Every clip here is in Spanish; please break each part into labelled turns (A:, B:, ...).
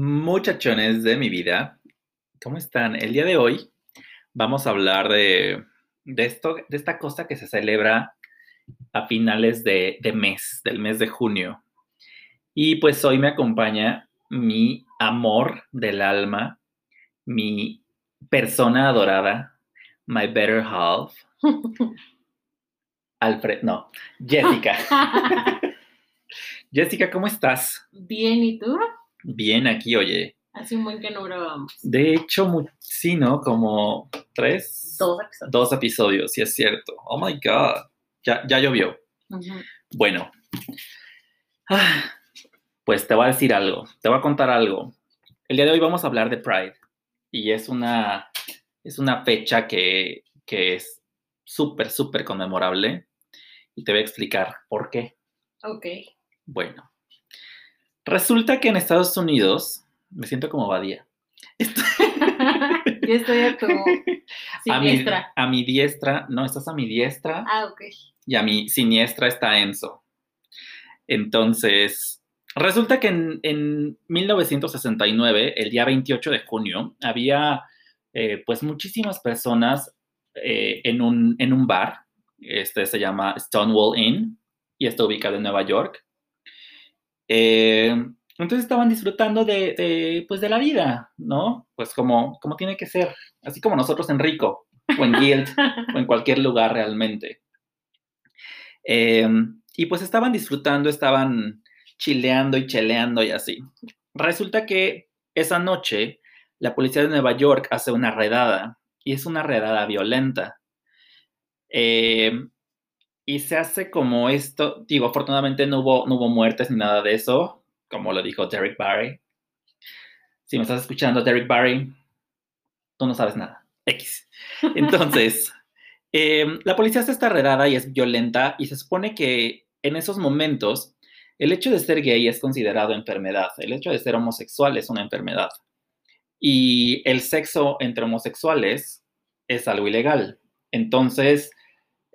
A: Muchachones de mi vida, ¿cómo están? El día de hoy vamos a hablar de, de esto, de esta cosa que se celebra a finales de, de mes, del mes de junio. Y pues hoy me acompaña mi amor del alma, mi persona adorada, my better half, Alfred, no, Jessica. Jessica, ¿cómo estás?
B: Bien, ¿y tú?
A: Bien, aquí, oye.
B: Hace un buen que no grabamos.
A: De hecho, sí, ¿no? Como tres,
B: Dos episodios.
A: dos episodios, sí es cierto. Oh my God. Ya, ya llovió. Bueno, Ah, pues te voy a decir algo, te voy a contar algo. El día de hoy vamos a hablar de Pride y es una, es una fecha que, que es súper, súper conmemorable y te voy a explicar por qué.
B: Ok.
A: Bueno, resulta que en Estados Unidos, me siento como Badía,
B: Yo estoy a tu
A: a mi,
B: siniestra.
A: a mi diestra, no, estás a mi diestra
B: Ah, ok.
A: y a mi siniestra está Enzo. Entonces, resulta que en, en 1969, el día 28 de junio, había eh, pues muchísimas personas eh, en, un, en un bar, este se llama Stonewall Inn y está ubicado en Nueva York. Eh, entonces estaban disfrutando de, de, pues de la vida, ¿no? Pues como, como tiene que ser, así como nosotros en Rico o en Guild o en cualquier lugar realmente. Eh, y pues estaban disfrutando, estaban chileando y cheleando y así. Resulta que esa noche la policía de Nueva York hace una redada y es una redada violenta. Eh, y se hace como esto, digo, afortunadamente no hubo, no hubo muertes ni nada de eso, como lo dijo Derek Barry. Si me estás escuchando, Derek Barry, tú no sabes nada. X. Entonces, eh, la policía hace esta redada y es violenta y se supone que en esos momentos el hecho de ser gay es considerado enfermedad, el hecho de ser homosexual es una enfermedad y el sexo entre homosexuales es algo ilegal. Entonces,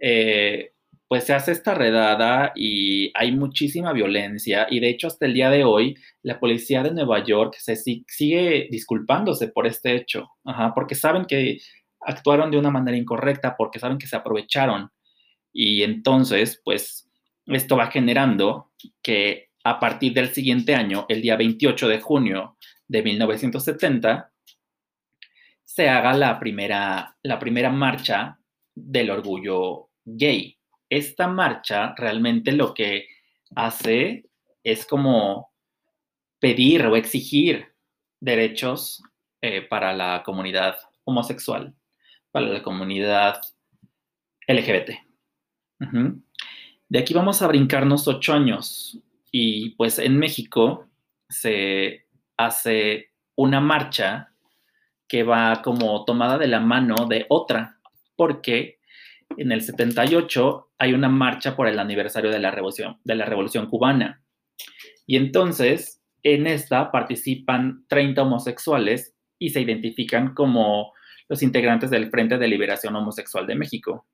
A: eh, pues se hace esta redada y hay muchísima violencia y de hecho hasta el día de hoy la policía de Nueva York se si- sigue disculpándose por este hecho, porque saben que actuaron de una manera incorrecta, porque saben que se aprovecharon y entonces pues esto va generando que a partir del siguiente año, el día 28 de junio de 1970, se haga la primera, la primera marcha del orgullo gay. Esta marcha realmente lo que hace es como pedir o exigir derechos eh, para la comunidad homosexual, para la comunidad LGBT. De aquí vamos a brincarnos ocho años y pues en México se hace una marcha que va como tomada de la mano de otra, porque en el 78 hay una marcha por el aniversario de la revolución, de la revolución cubana. Y entonces en esta participan 30 homosexuales y se identifican como los integrantes del Frente de Liberación Homosexual de México.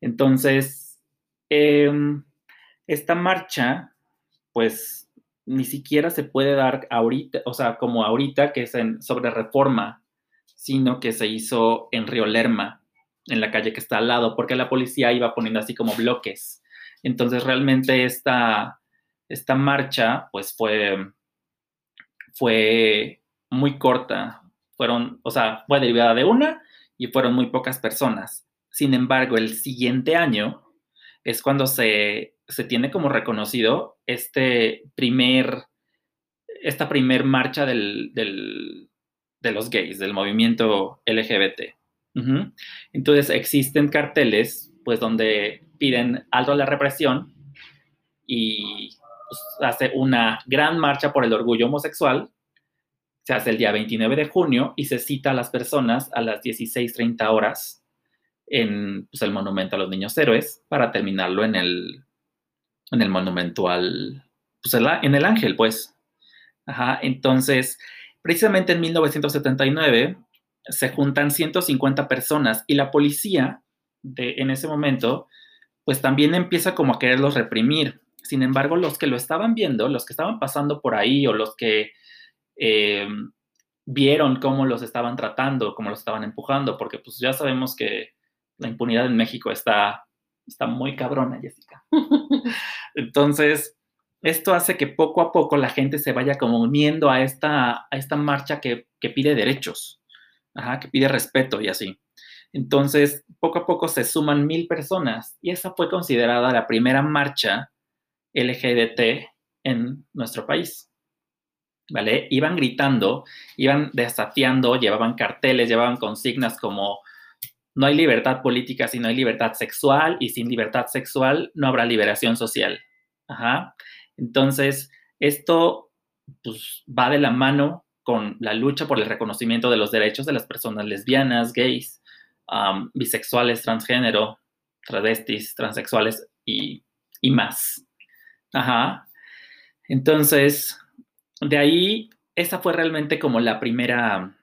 A: Entonces, eh, esta marcha, pues ni siquiera se puede dar ahorita, o sea, como ahorita que es sobre reforma, sino que se hizo en Río Lerma, en la calle que está al lado, porque la policía iba poniendo así como bloques. Entonces, realmente esta, esta marcha, pues fue, fue muy corta. Fueron, o sea, fue derivada de una y fueron muy pocas personas. Sin embargo, el siguiente año es cuando se, se tiene como reconocido este primer, esta primer marcha del, del, de los gays, del movimiento LGBT. Ujú. Entonces existen carteles, pues, donde piden alto a la represión y pues, hace una gran marcha por el orgullo homosexual. Se hace el día 29 de junio y se cita a las personas a las 16.30 horas en pues, el monumento a los niños héroes para terminarlo en el, en el monumento al, pues, en el ángel, pues. Ajá, entonces, precisamente en 1979 se juntan 150 personas y la policía de, en ese momento, pues también empieza como a quererlos reprimir. Sin embargo, los que lo estaban viendo, los que estaban pasando por ahí o los que eh, vieron cómo los estaban tratando, cómo los estaban empujando, porque pues ya sabemos que la impunidad en México está, está muy cabrona, Jessica. Entonces, esto hace que poco a poco la gente se vaya como uniendo a esta, a esta marcha que, que pide derechos, que pide respeto y así. Entonces, poco a poco se suman mil personas y esa fue considerada la primera marcha LGBT en nuestro país. ¿Vale? Iban gritando, iban desafiando, llevaban carteles, llevaban consignas como no hay libertad política si no hay libertad sexual y sin libertad sexual no habrá liberación social. Ajá. Entonces, esto pues, va de la mano con la lucha por el reconocimiento de los derechos de las personas lesbianas, gays, um, bisexuales, transgénero, travestis, transexuales y, y más. Ajá. Entonces, de ahí, esa fue realmente como la primera,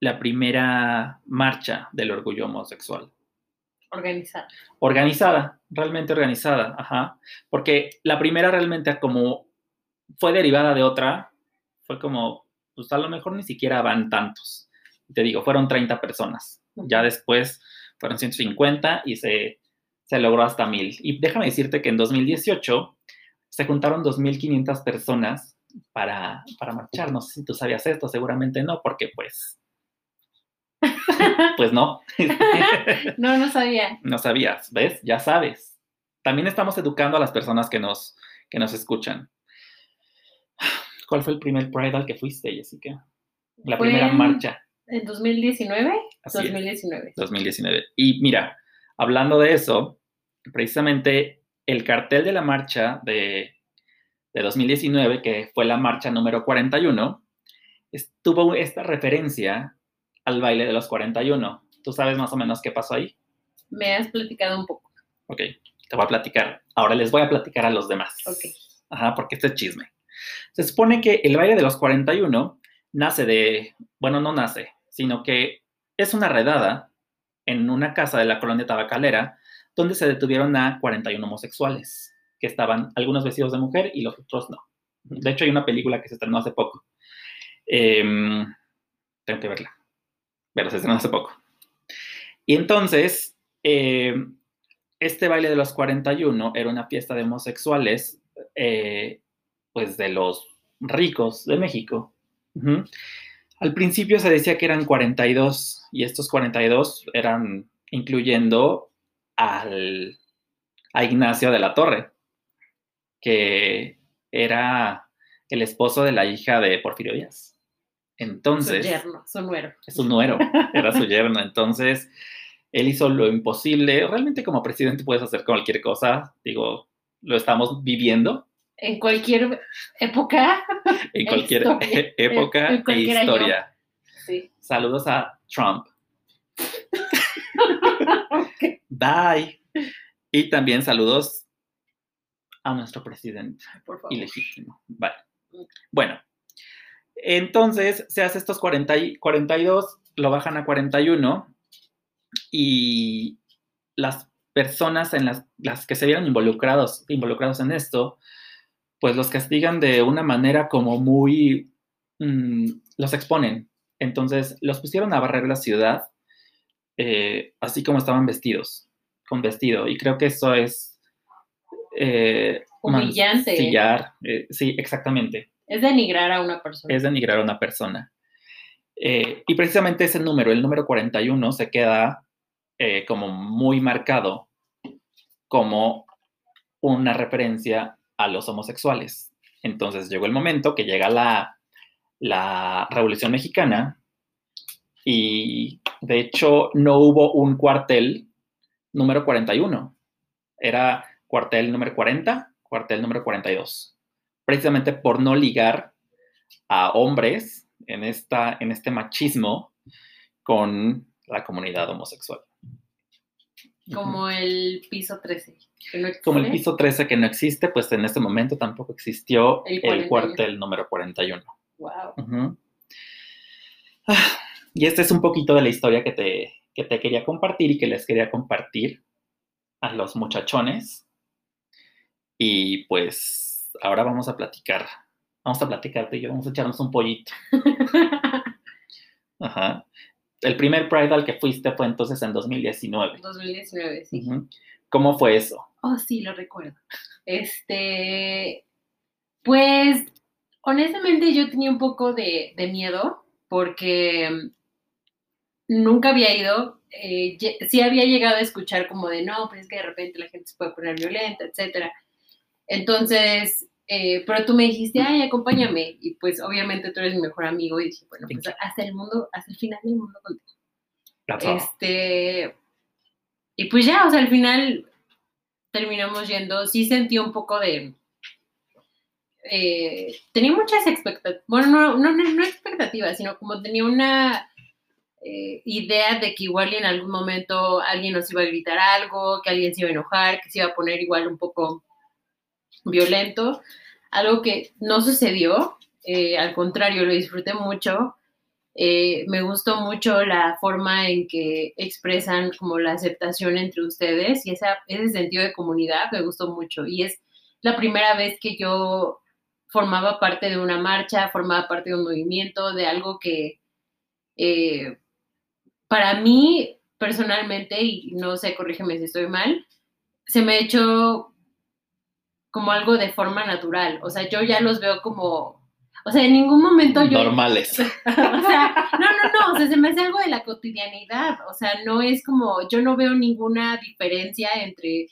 A: la primera marcha del orgullo homosexual.
B: Organizada.
A: Organizada, realmente organizada, ajá. Porque la primera realmente como fue derivada de otra, fue como, pues a lo mejor ni siquiera van tantos. Te digo, fueron 30 personas. Ya después fueron 150 y se, se logró hasta 1000. Y déjame decirte que en 2018 se juntaron 2.500 personas para, para marchar. No sé si tú sabías esto, seguramente no, porque pues pues no.
B: no, no sabía.
A: No sabías, ¿ves? Ya sabes. También estamos educando a las personas que nos, que nos escuchan. ¿Cuál fue el primer Pride al que fuiste, Jessica? La
B: Fue
A: primera
B: en-
A: marcha.
B: ¿En 2019?
A: Así es.
B: 2019.
A: 2019. Y mira, hablando de eso, precisamente el cartel de la marcha de, de 2019, que fue la marcha número 41, tuvo esta referencia al baile de los 41. ¿Tú sabes más o menos qué pasó ahí?
B: Me has platicado un poco.
A: Ok, te voy a platicar. Ahora les voy a platicar a los demás.
B: Ok.
A: Ajá, porque este es chisme. Se supone que el baile de los 41 nace de, bueno, no nace, sino que es una redada en una casa de la colonia tabacalera donde se detuvieron a 41 homosexuales, que estaban algunos vestidos de mujer y los otros no. De hecho, hay una película que se estrenó hace poco. Em, tengo que verla, pero se estrenó hace poco. Y entonces, em, este baile de los 41 era una fiesta de homosexuales, eh, pues de los ricos de México. Al principio se decía que eran 42 y estos 42 eran incluyendo al, a Ignacio de la Torre, que era el esposo de la hija de Porfirio Díaz.
B: Su
A: Entonces,
B: yerno, su nuero.
A: es un nuero, era su yerno. Entonces, él hizo lo imposible. Realmente como presidente puedes hacer cualquier cosa. Digo, lo estamos viviendo
B: En cualquier época.
A: en cualquier
B: Historia.
A: época
B: En
A: e
B: cualquier
A: historia.
B: Sí.
A: Saludos a Trump. Bye. Y también saludos a nuestro presidente
B: Por favor.
A: ilegítimo. Vale. Bueno, entonces se hace estos 40 y- 42, lo bajan a 41 y las personas en las, las que se vieron involucrados, involucrados en esto, pues los castigan de una manera como muy, mm, los exponen. Entonces los pusieron a barrer la ciudad, eh, así como estaban vestidos, con vestido. Y creo que eso es... eh,
B: Humillante.
A: mancillar, eh, sí, exactamente
B: Es denigrar a una persona.
A: es denigrar a una persona. Eh, y precisamente ese número, el número 41, se queda eh, como muy marcado como una referencia a los homosexuales. Entonces llegó el momento que llega la, la Revolución Mexicana y de hecho no hubo un cuartel número 41. Era cuartel número 40, cuartel número 42 precisamente por no ligar a hombres en, esta, en este machismo con la comunidad homosexual.
B: Como el piso 13. que no
A: Como el piso 13 que no existe, pues en este momento tampoco existió
B: El
A: el,
B: 41.
A: cuartel número 41.
B: Wow.
A: Ujú. Ah, Y esta es un poquito de la historia que te, que te quería compartir y que les quería compartir a los muchachones. Y pues ahora vamos a platicar Vamos a platicarte y yo, vamos a echarnos un pollito. Ajá. El primer Pride al que fuiste fue entonces en 2019.
B: 2019, sí.
A: ¿Cómo fue eso?
B: Oh, sí, lo recuerdo. Este, pues, honestamente yo tenía un poco de, de miedo porque nunca había ido. eh, sí había llegado a escuchar como de, no, pues es que de repente la gente se puede poner violenta, etcétera. Entonces, eh, pero tú me dijiste, ay, acompáñame. Y pues obviamente tú eres mi mejor amigo y dije, bueno, pues hasta el mundo, hasta el final del mundo contigo.
A: That's all.
B: Este, y pues ya, o sea, al final terminamos yendo, sí sentí un poco de, eh, tenía muchas expectativas, bueno, no, no, no, no expectativas, sino como tenía una eh, idea de que igual y en algún momento alguien nos iba a gritar algo, que alguien se iba a enojar, que se iba a poner igual un poco violento, algo que no sucedió, eh, al contrario, lo disfruté mucho. Eh, me gustó mucho la forma en que expresan como la aceptación entre ustedes y esa, ese sentido de comunidad me gustó mucho. Y es la primera vez que yo formaba parte de una marcha, formaba parte de un movimiento, de algo que eh, para mí personalmente, y no sé, corrígeme si estoy mal, se me ha hecho como algo de forma natural. O sea, yo ya los veo como... O sea, en ningún momento yo...
A: Normales.
B: o sea, no, no, no, o sea, se me hace algo de la cotidianidad, o sea, no es como, yo no veo ninguna diferencia entre,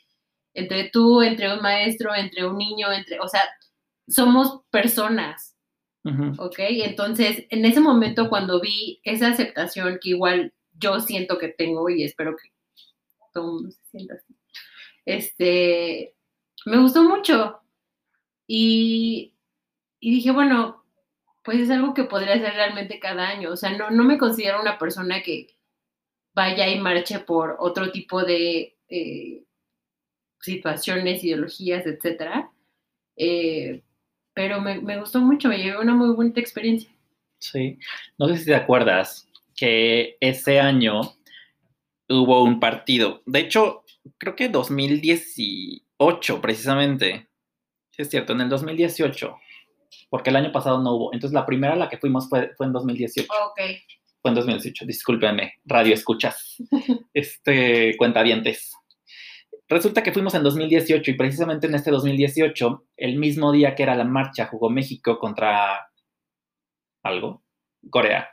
B: entre tú, entre un maestro, entre un niño, entre, o sea, somos personas,
A: Ujú.
B: ¿ok? Entonces, en ese momento cuando vi esa aceptación que igual yo siento que tengo y espero que todo el mundo se sienta así, este, me gustó mucho y, y dije, bueno, pues es algo que podría hacer realmente cada año. O sea, no, no me considero una persona que vaya y marche por otro tipo de eh, situaciones, ideologías, etcétera. Eh, pero me, me gustó mucho, me llevé una muy bonita experiencia.
A: Sí. No sé si te acuerdas que ese año hubo un partido. De hecho, creo que 2018, precisamente. Sí, es cierto, en el 2018. Porque el año pasado no hubo. Entonces, la primera a la que fuimos fue, fue en 2018.
B: Ok.
A: Fue en 2018, discúlpeme, radio escuchas. Este, cuentavientes. Resulta que fuimos en 2018 y precisamente en este 2018, el mismo día que era la marcha, jugó México contra algo, Corea,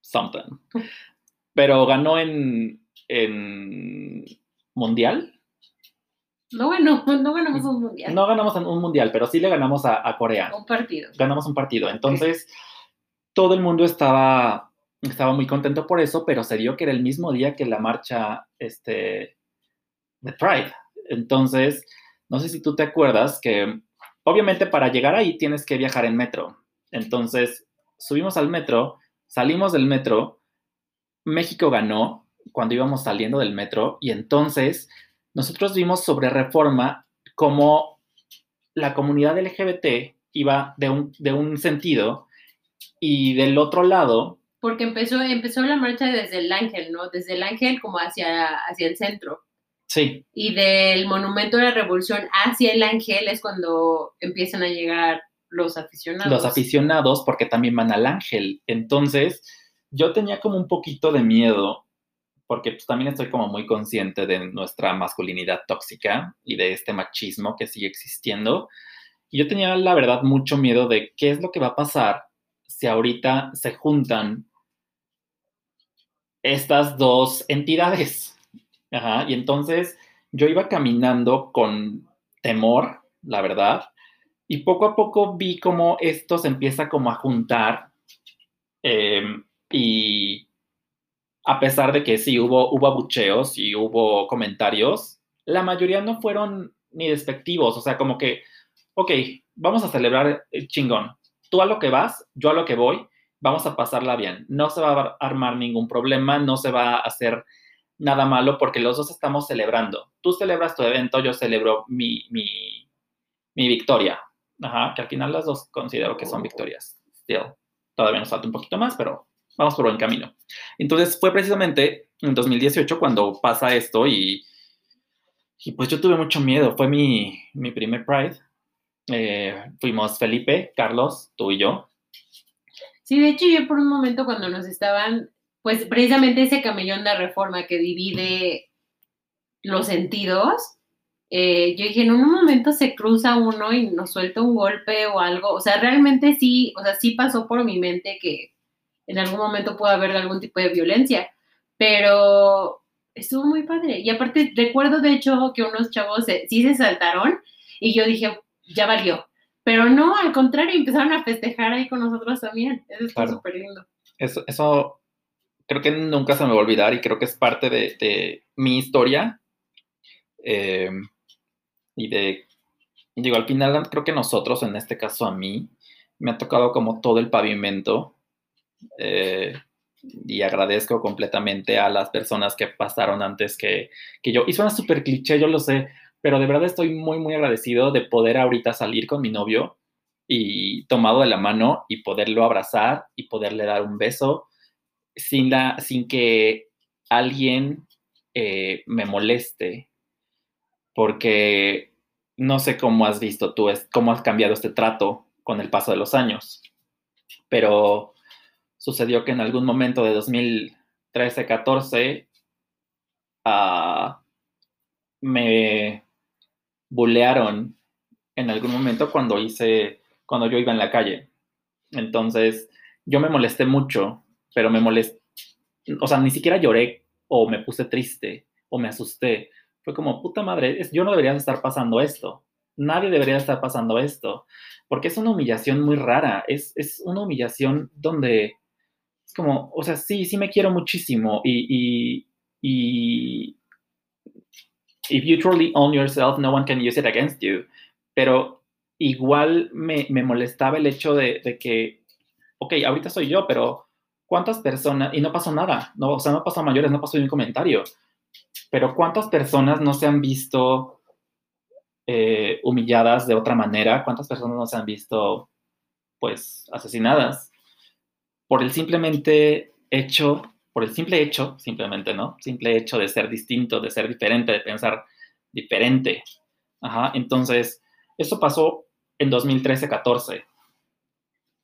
A: something. Pero ganó en, en mundial.
B: No, bueno, no ganamos un mundial.
A: No ganamos un mundial, pero sí le ganamos a, a Corea.
B: Un partido.
A: ganamos un partido. Entonces, todo el mundo estaba, estaba muy contento por eso, pero se dio que era el mismo día que la marcha este, de Pride. Entonces, no sé si tú te acuerdas que, obviamente, para llegar ahí tienes que viajar en metro. Entonces, subimos al metro, salimos del metro, México ganó cuando íbamos saliendo del metro y entonces nosotros vimos sobre reforma cómo la comunidad LGBT iba de un, de un sentido y del otro lado,
B: Porque empezó, empezó la marcha desde el ángel, ¿no? Desde el ángel como hacia, hacia el centro.
A: sí,
B: Y del monumento de la revolución hacia el ángel es cuando empiezan a llegar los aficionados.
A: los aficionados porque también van al ángel. Entonces, yo tenía como un poquito de miedo porque pues, también estoy como muy consciente de nuestra masculinidad tóxica y de este machismo que sigue existiendo. Y yo tenía, la verdad, mucho miedo de qué es lo que va a pasar si ahorita se juntan estas dos entidades. Ajá, y entonces yo iba caminando con temor, la verdad, y poco a poco vi cómo esto se empieza como a juntar eh, y a pesar de que sí hubo, hubo abucheos y hubo comentarios, la mayoría no fueron ni despectivos, o sea, como que, ok, vamos a celebrar el chingón, tú a lo que vas, yo a lo que voy, vamos a pasarla bien, no se va a armar ningún problema, no se va a hacer nada malo porque los dos estamos celebrando. Tú celebras tu evento, yo celebro mi, mi, mi victoria. Ajá, que al final las dos considero que son victorias. Still, todavía nos falta un poquito más, pero vamos por buen camino. Entonces fue precisamente en 2018 cuando pasa esto y, y pues yo tuve mucho miedo. Fue mi, mi primer Pride Eh, fuimos Felipe, Carlos, tú y yo.
B: Sí, de hecho yo por un momento cuando nos estaban, pues precisamente ese camellón de reforma que divide los sentidos, eh, yo dije, en un momento se cruza uno y nos suelta un golpe o algo, o sea, realmente sí, o sea, sí pasó por mi mente que en algún momento puede haber algún tipo de violencia, pero estuvo muy padre. Y aparte, recuerdo de hecho que unos chavos sí se saltaron y yo dije, ya valió. Pero no, al contrario, empezaron a festejar ahí con nosotros también. Eso está súper lindo.
A: Eso, eso creo que nunca se me va a olvidar y creo que es parte de, de mi historia. Eh, y de, digo, al final creo que nosotros, en este caso a mí, me ha tocado como todo el pavimento eh, y agradezco completamente a las personas que pasaron antes que, que yo. Y suena súper cliché, yo lo sé, pero de verdad estoy muy, muy agradecido de poder ahorita salir con mi novio y tomado de la mano y poderlo abrazar y poderle dar un beso sin, la, sin que alguien eh, me moleste porque no sé cómo has visto tú, cómo has cambiado este trato con el paso de los años, pero sucedió que en algún momento de 2013-14 ah, me bulearon en algún momento cuando hice, cuando yo iba en la calle. Entonces, yo me molesté mucho, pero me molesté, o sea, ni siquiera lloré o me puse triste o me asusté fue como, puta madre, yo no debería estar pasando esto. Nadie debería estar pasando esto. Porque es una humillación muy rara. Es, es una humillación donde como, o sea, sí, sí me quiero muchísimo. Y, y, y if you truly own yourself, no one can use it against you. Pero igual me, me molestaba el hecho de, de, que, ok, ahorita soy yo, pero ¿cuántas personas? Y no pasó nada, no, o sea, no pasó a mayores, no pasó ni un comentario pero ¿cuántas personas no se han visto eh, humilladas de otra manera? ¿Cuántas personas no se han visto, pues, asesinadas? Por el simplemente hecho, por el simple hecho, simplemente, ¿no? Simple hecho de ser distinto, de ser diferente, de pensar diferente. Ajá, entonces, eso pasó en 2013-14.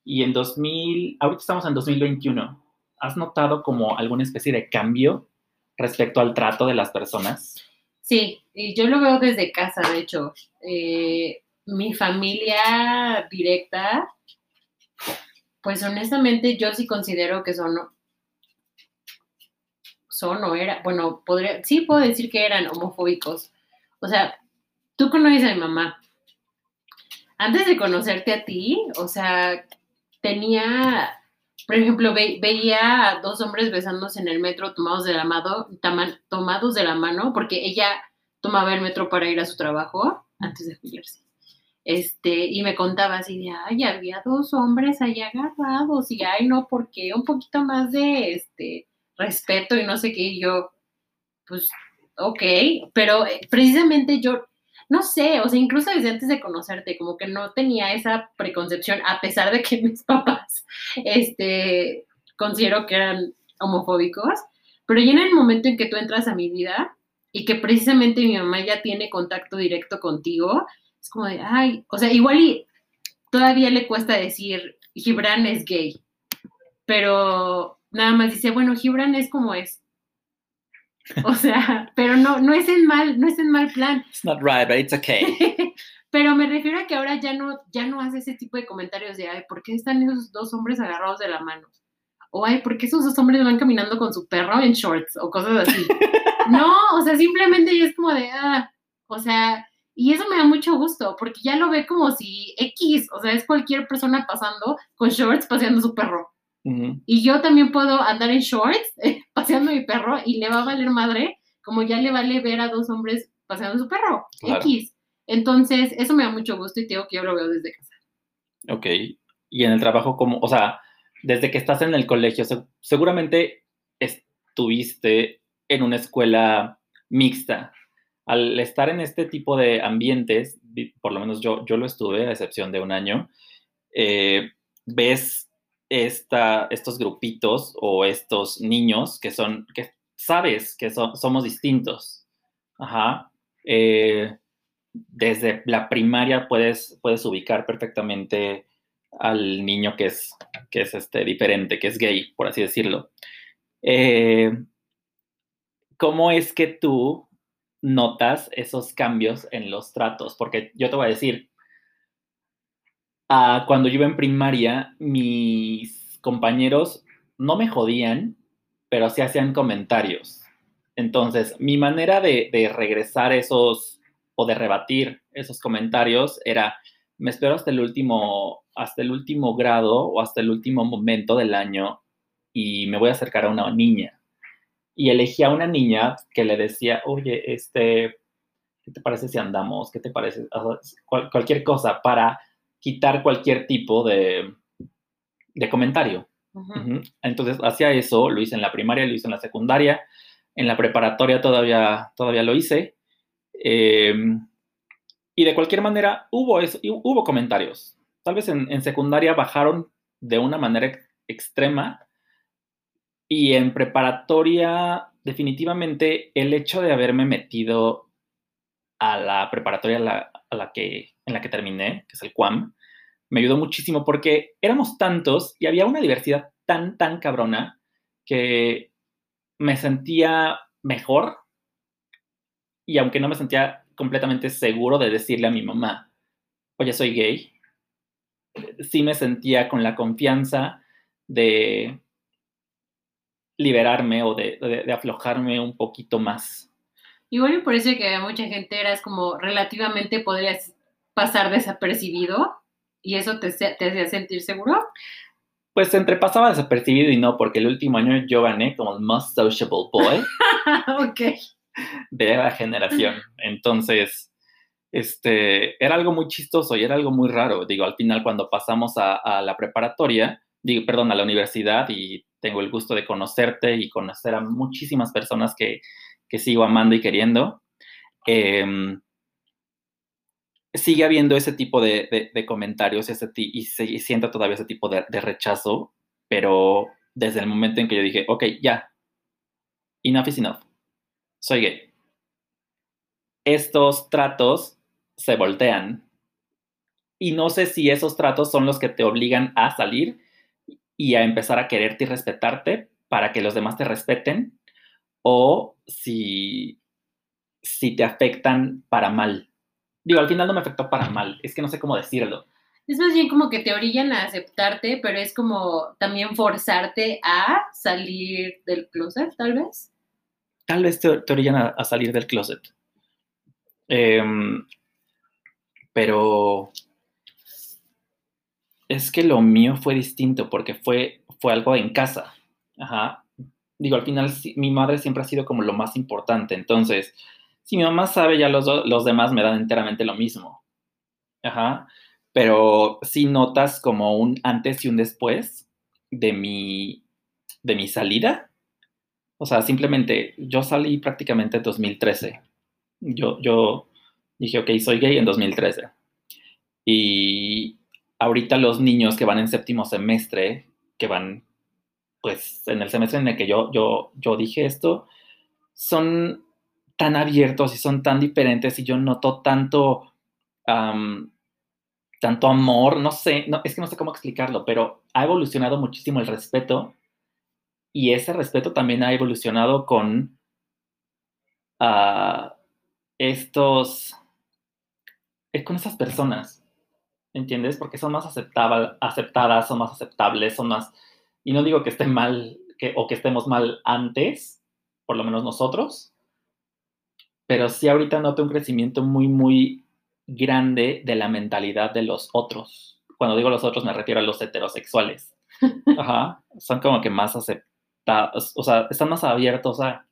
A: Y en 2000, ahorita estamos en 2021. ¿Has notado como alguna especie de cambio respecto al trato de las personas?
B: Sí, yo lo veo desde casa, de hecho. Eh, mi familia directa, pues honestamente yo sí considero que son, son o era, bueno, podría, sí puedo decir que eran homofóbicos. O sea, tú conoces a mi mamá. Antes de conocerte a ti, o sea, tenía por ejemplo, veía a dos hombres besándose en el metro tomados de la mano, tomados de la mano, porque ella tomaba el metro para ir a su trabajo antes de jubilarse. Este, y me contaba así de, ay, había dos hombres ahí agarrados, y ay, no, ¿por qué? Un poquito más de, este, respeto y no sé qué, y yo, pues, ok, pero eh, precisamente yo no sé, o sea, incluso desde antes de conocerte, como que no tenía esa preconcepción, a pesar de que mis papás, este, considero que eran homofóbicos, pero ya en el momento en que tú entras a mi vida y que precisamente mi mamá ya tiene contacto directo contigo, es como de, ay, o sea, igual y todavía le cuesta decir, Gibran es gay, pero nada más dice, bueno, Gibran es como es, o sea, pero no, no es en mal, no es en mal plan.
A: It's not right, but it's okay.
B: pero me refiero a que ahora ya no, ya no hace ese tipo de comentarios de, ay, ¿por qué están esos dos hombres agarrados de la mano? O, ay, ¿por qué esos dos hombres van caminando con su perro en shorts? O cosas así. no, o sea, simplemente es como de, ah, o sea, y eso me da mucho gusto, porque ya lo ve como si X, o sea, es cualquier persona pasando con shorts paseando su perro. Y yo también puedo andar en shorts paseando mi perro y le va a valer madre, como ya le vale ver a dos hombres paseando su perro. X. Entonces, eso me da mucho gusto y te digo que yo lo veo desde casa.
A: Ok. Y en el trabajo, como, o sea, desde que estás en el colegio, seguramente estuviste en una escuela mixta. Al estar en este tipo de ambientes, por lo menos yo, yo lo estuve, a excepción de un año, eh, ves esta, estos grupitos o estos niños que son, que sabes que somos distintos. Ajá. Eh, desde la primaria puedes, puedes ubicar perfectamente al niño que es, que es este, diferente, que es gay, por así decirlo. Eh, ¿Cómo es que tú notas esos cambios en los tratos? Porque yo te voy a decir, ah, cuando yo iba en primaria, mis compañeros no me jodían, pero sí hacían comentarios. Entonces, mi manera de, de regresar esos o de rebatir esos comentarios era, me espero hasta el último, hasta el último grado o hasta el último momento del año y me voy a acercar a una niña. Y elegí a una niña que le decía, oye, este, ¿qué te parece si andamos? ¿Qué te parece? cualquier cosa para quitar cualquier tipo de, de comentario. Entonces, hacía eso, lo hice en la primaria, lo hice en la secundaria, en la preparatoria todavía, todavía lo hice. Em, y de cualquier manera, hubo, eso, hubo comentarios. Tal vez en, en secundaria bajaron de una manera extrema, y en preparatoria, definitivamente, el hecho de haberme metido a la preparatoria a la, que, en la que terminé, que es el QUAM, me ayudó muchísimo porque éramos tantos y había una diversidad tan, tan cabrona que me sentía mejor y aunque no me sentía completamente seguro de decirle a mi mamá, oye, soy gay, sí me sentía con la confianza de liberarme o de, aflojarme un poquito más.
B: Igual me parece que a mucha gente eras como relativamente podrías pasar desapercibido y eso te, te hacía sentir seguro.
A: Pues entre pasaba desapercibido y no, porque el último año yo gané como el most sociable boy de la generación. Entonces, este, era algo muy chistoso y era algo muy raro. Digo, al final cuando pasamos a, a la preparatoria, digo, perdón, a la universidad y tengo el gusto de conocerte y conocer a muchísimas personas que, sigo amando y queriendo. Em, sigue habiendo ese tipo de, comentarios ese y, siento todavía ese tipo de, rechazo, pero desde el momento en que yo dije, ok, ya, enough is enough, soy gay. Estos tratos se voltean y no sé si esos tratos son los que te obligan a salir y a empezar a quererte y respetarte para que los demás te respeten o si, si te afectan para mal. Digo, al final no me afectó para mal, es que no sé cómo decirlo.
B: Es más bien como que te orillan a aceptarte, pero es como también forzarte a salir del closet, tal vez.
A: Tal vez te, orillan a, salir del closet. Em, pero es que lo mío fue distinto porque fue, fue algo en casa. Ajá. Digo, al final mi madre siempre ha sido como lo más importante. Entonces, si mi mamá sabe, ya los, los demás me dan enteramente lo mismo. Ajá. Pero sí notas como un antes y un después de mi, de mi salida. O sea, simplemente yo salí prácticamente en 2013. Yo, yo dije, ok, soy gay en 2013. Y, ahorita los niños que van en séptimo semestre, que van, pues, en el semestre en el que yo, yo, yo dije esto, son tan abiertos y son tan diferentes y yo noto tanto, tanto amor, no sé, no, es que no sé cómo explicarlo, pero ha evolucionado muchísimo el respeto y ese respeto también ha evolucionado con uh, estos, eh, con esas personas ¿entiendes? Porque son más aceptadas, son más aceptables, son más... Y no digo que estén mal que, o que estemos mal antes, por lo menos nosotros, pero sí ahorita noto un crecimiento muy, muy grande de la mentalidad de los otros. Cuando digo los otros me refiero a los heterosexuales. Ajá, son como que más aceptados, o sea, están más abiertos a...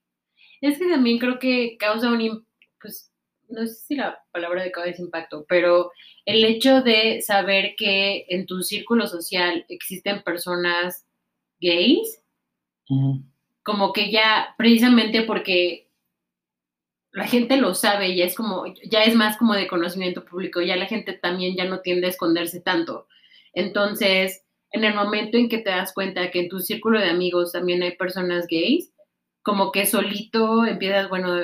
B: Es que también creo que causa un, pues, no sé si la palabra de es impacto, pero el hecho de saber que en tu círculo social existen personas gays, como que ya, precisamente porque la gente lo sabe, ya es como, ya es más como de conocimiento público, ya la gente también ya no tiende a esconderse tanto. Entonces, en el momento en que te das cuenta que en tu círculo de amigos también hay personas gays, como que solito empiezas, bueno,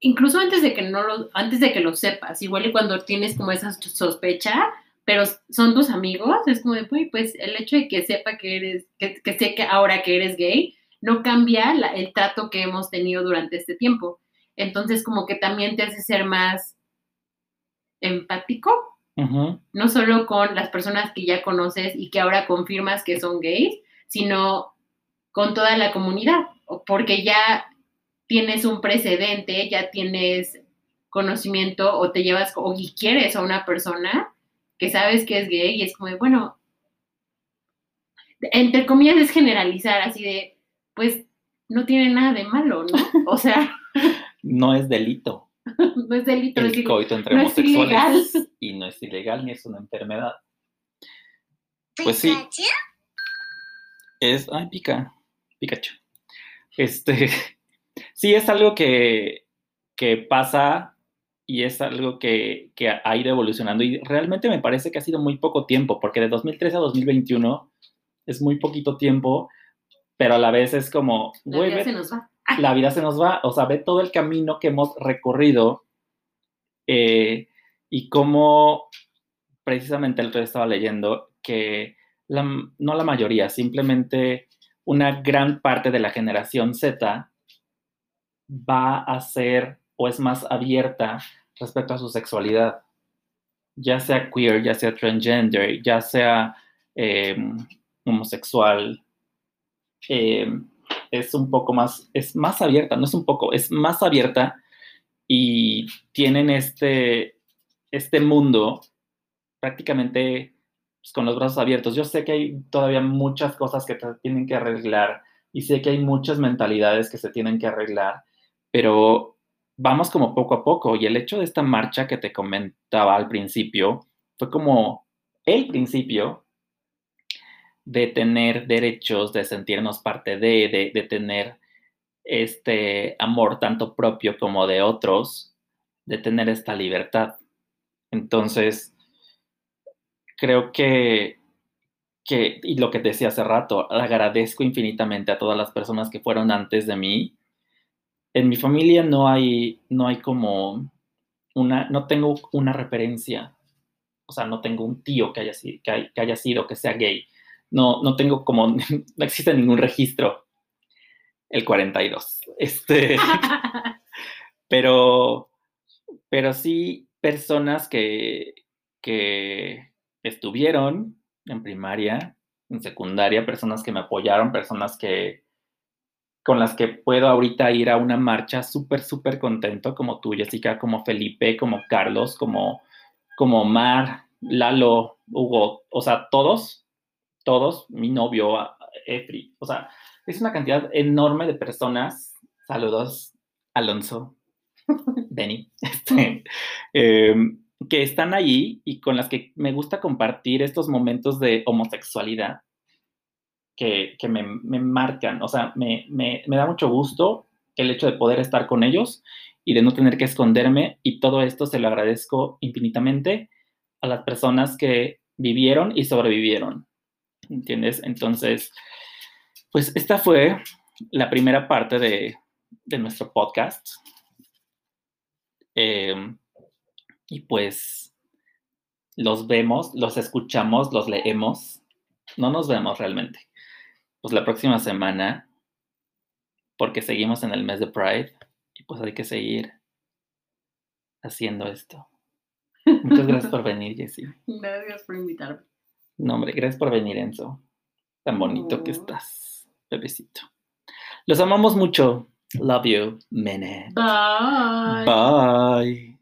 B: incluso antes de que no lo, antes de que lo sepas, igual y cuando tienes como esa sospecha, pero son tus amigos, es como de, pues el hecho de que sepa que eres, que, que sé que ahora que eres gay, no cambia el trato que hemos tenido durante este tiempo. Entonces, como que también te hace ser más empático, no solo con las personas que ya conoces y que ahora confirmas que son gays, sino con toda la comunidad, porque ya tienes un precedente, ya tienes conocimiento o te llevas o quieres a una persona que sabes que es gay y es como, bueno, entre comillas es generalizar así de, pues no tiene nada de malo, ¿no? O sea...
A: no es delito.
B: no es delito.
A: El coito entre homosexuales. y no es ilegal ni es una enfermedad. Pues sí. Es. Ay, pica. Pikachu. Este. Sí, es algo que, que pasa y es algo que, que, ha ido evolucionando. Y realmente me parece que ha sido muy poco tiempo, porque de 2013 a 2021 es muy poquito tiempo pero a la vez es como,
B: la vida se nos va.
A: La vida se nos va, o sea, ve todo el camino que hemos recorrido eh, y cómo precisamente el otro estaba leyendo que no la mayoría, simplemente una gran parte de la generación Z va a ser o es más abierta respecto a su sexualidad, ya sea queer, ya sea transgender, ya sea eh, homosexual, eh, es un poco más, es más abierta, no es un poco, es más abierta y tienen este, este mundo prácticamente pues, con los brazos abiertos. Yo sé que hay todavía muchas cosas que tienen que arreglar y sé que hay muchas mentalidades que se tienen que arreglar, pero vamos como poco a poco y el hecho de esta marcha que te comentaba al principio fue como el principio de tener derechos, de sentirnos parte de, de, tener este amor tanto propio como de otros, de tener esta libertad. Entonces, creo que, que, y lo que decía hace rato, agradezco infinitamente a todas las personas que fueron antes de mí. En mi familia no hay, no hay como una, no tengo una referencia, o sea, no tengo un tío que haya, que haya sido, que sea gay no, no tengo como, no existe ningún registro el 42. Este, pero, pero sí personas que, que estuvieron en primaria, en secundaria, personas que me apoyaron, personas que con las que puedo ahorita ir a una marcha súper, súper contento, como tú, Jessica, como Felipe, como Carlos, como, como Mar, Lalo, Hugo, o sea, todos todos, mi novio, Efri, o sea, es una cantidad enorme de personas. Saludos, Alonso, Benny, este, em, que están allí y con las que me gusta compartir estos momentos de homosexualidad que, me, marcan. O sea, me, me, da mucho gusto el hecho de poder estar con ellos y de no tener que esconderme. Y todo esto se lo agradezco infinitamente a las personas que vivieron y sobrevivieron. ¿entiendes? Entonces, pues esta fue la primera parte de, nuestro podcast. Em, y pues los vemos, los escuchamos, los leemos. No nos vemos realmente. Pues la próxima semana, porque seguimos en el mes de Pride y pues hay que seguir haciendo esto. Muchas gracias por venir, Jessie.
B: Gracias por invitarme.
A: No, hombre, gracias por venir, Enzo. Tan bonito que estás, bebecito. Los amamos mucho. Love you, Mene.
B: Bye.
A: Bye.